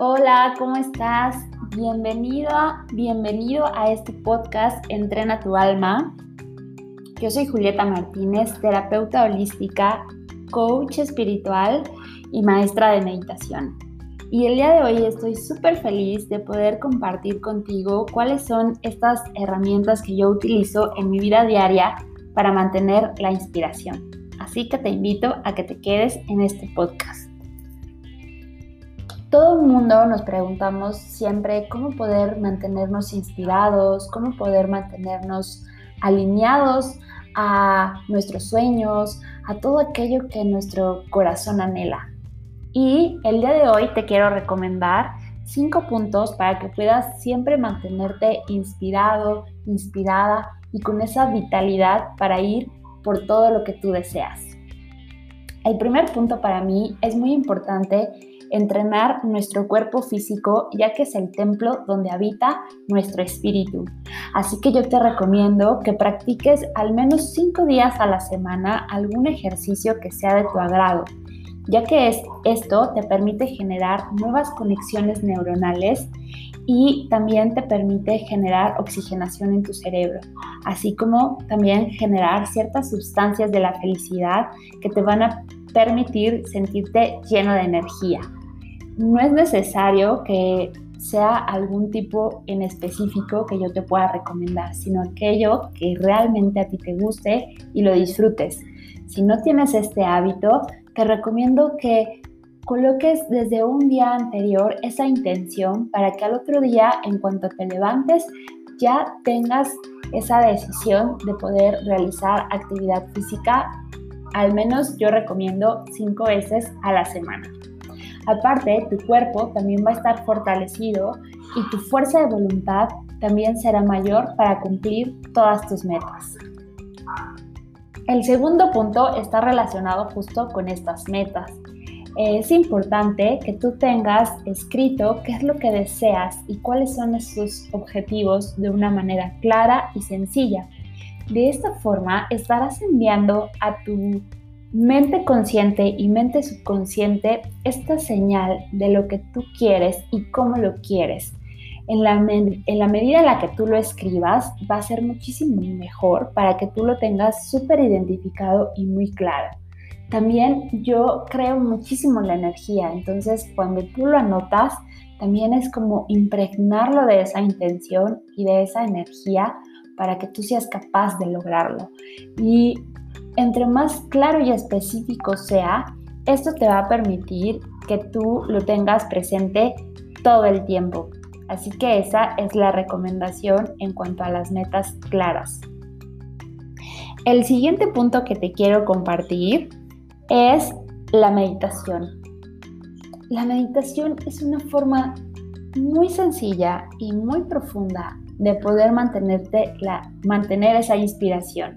Hola, ¿cómo estás? Bienvenido, bienvenido a este podcast Entrena tu alma. Yo soy Julieta Martínez, terapeuta holística, coach espiritual y maestra de meditación. Y el día de hoy estoy súper feliz de poder compartir contigo cuáles son estas herramientas que yo utilizo en mi vida diaria para mantener la inspiración. Así que te invito a que te quedes en este podcast. Todo el mundo nos preguntamos siempre cómo poder mantenernos inspirados, cómo poder mantenernos alineados a nuestros sueños, a todo aquello que nuestro corazón anhela. Y el día de hoy te quiero recomendar cinco puntos para que puedas siempre mantenerte inspirado, inspirada y con esa vitalidad para ir por todo lo que tú deseas. El primer punto para mí es muy importante entrenar nuestro cuerpo físico ya que es el templo donde habita nuestro espíritu. Así que yo te recomiendo que practiques al menos 5 días a la semana algún ejercicio que sea de tu agrado ya que es, esto te permite generar nuevas conexiones neuronales y también te permite generar oxigenación en tu cerebro, así como también generar ciertas sustancias de la felicidad que te van a permitir sentirte lleno de energía. No es necesario que sea algún tipo en específico que yo te pueda recomendar, sino aquello que realmente a ti te guste y lo disfrutes. Si no tienes este hábito, te recomiendo que coloques desde un día anterior esa intención para que al otro día, en cuanto te levantes, ya tengas esa decisión de poder realizar actividad física, al menos yo recomiendo cinco veces a la semana. Aparte, tu cuerpo también va a estar fortalecido y tu fuerza de voluntad también será mayor para cumplir todas tus metas. El segundo punto está relacionado justo con estas metas. Es importante que tú tengas escrito qué es lo que deseas y cuáles son esos objetivos de una manera clara y sencilla. De esta forma estarás enviando a tu mente consciente y mente subconsciente esta señal de lo que tú quieres y cómo lo quieres en la, en la medida en la que tú lo escribas, va a ser muchísimo mejor para que tú lo tengas súper identificado y muy claro. También yo creo muchísimo en la energía, entonces cuando tú lo anotas, también es como impregnarlo de esa intención y de esa energía para que tú seas capaz de lograrlo. Y entre más claro y específico sea, esto te va a permitir que tú lo tengas presente todo el tiempo, Así que esa es la recomendación en cuanto a las metas claras. El siguiente punto que te quiero compartir es la meditación. La meditación es una forma muy sencilla y muy profunda de poder mantenerte mantener esa inspiración.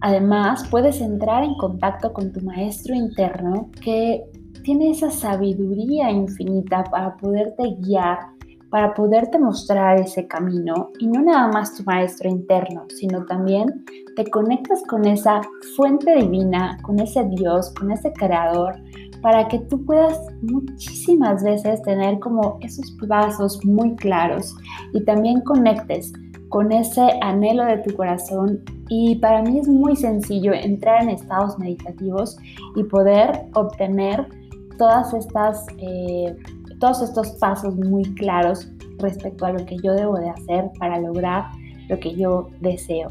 Además, puedes entrar en contacto con tu maestro interno que tiene esa sabiduría infinita para poderte guiar para poderte mostrar ese camino. Y no nada más tu maestro interno, sino también te conectas con esa fuente divina, con ese Dios, con ese creador, para que tú puedas muchísimas veces tener como esos pasos muy claros y también conectes con ese anhelo de tu corazón y para mí es muy sencillo entrar en estados meditativos y poder obtener todas estas eh, todos estos pasos muy claros respecto a lo que yo debo de hacer para lograr lo que yo deseo.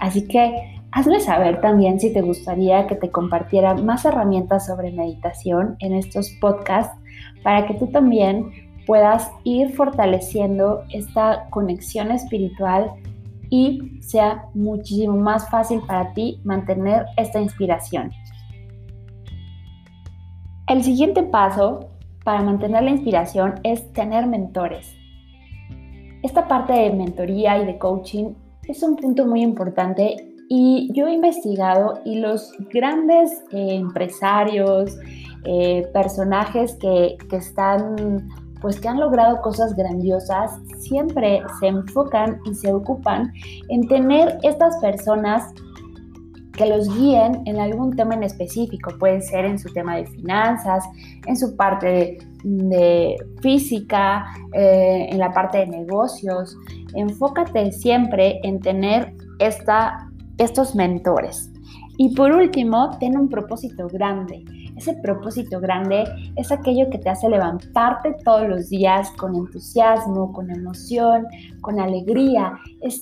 Así que hazme saber también si te gustaría que te compartiera más herramientas sobre meditación en estos podcasts para que tú también puedas ir fortaleciendo esta conexión espiritual y sea muchísimo más fácil para ti mantener esta inspiración. El siguiente paso para mantener la inspiración es tener mentores. Esta parte de mentoría y de coaching es un punto muy importante y yo he investigado y los grandes eh, empresarios, eh, personajes que, que están pues que han logrado cosas grandiosas, siempre se enfocan y se ocupan en tener estas personas que los guíen en algún tema en específico. Puede ser en su tema de finanzas, en su parte de, física, eh, en la parte de negocios. Enfócate siempre en tener esta, estos mentores. Y por último, ten un propósito grande. Ese propósito grande es aquello que te hace levantarte todos los días con entusiasmo, con emoción, con alegría. Es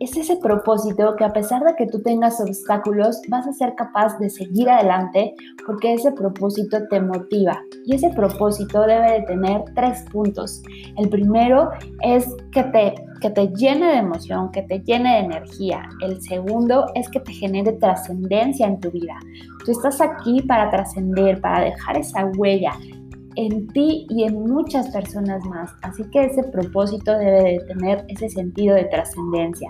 es ese propósito que a pesar de que tú tengas obstáculos, vas a ser capaz de seguir adelante porque ese propósito te motiva. Y ese propósito debe de tener tres puntos. El primero es que te, que te llene de emoción, que te llene de energía. El segundo es que te genere trascendencia en tu vida. Tú estás aquí para trascender, para dejar esa huella, en ti y en muchas personas más. Así que ese propósito debe de tener ese sentido de trascendencia.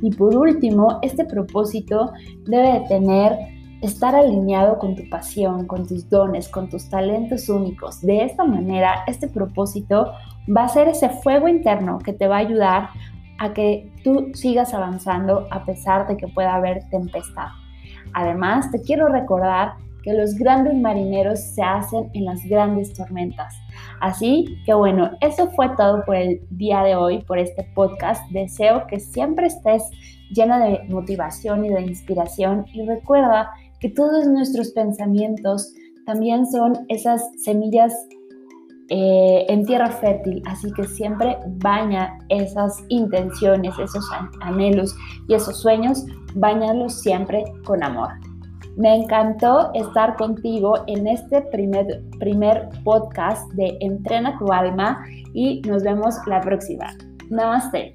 Y por último, este propósito debe de tener estar alineado con tu pasión, con tus dones, con tus talentos únicos. De esta manera, este propósito va a ser ese fuego interno que te va a ayudar a que tú sigas avanzando a pesar de que pueda haber tempestad. Además, te quiero recordar que los grandes marineros se hacen en las grandes tormentas. Así que bueno, eso fue todo por el día de hoy, por este podcast. Deseo que siempre estés llena de motivación y de inspiración y recuerda que todos nuestros pensamientos también son esas semillas eh, en tierra fértil, así que siempre baña esas intenciones, esos anhelos y esos sueños, bañalos siempre con amor. Me encantó estar contigo en este primer, primer podcast de Entrena tu alma y nos vemos la próxima. Namaste.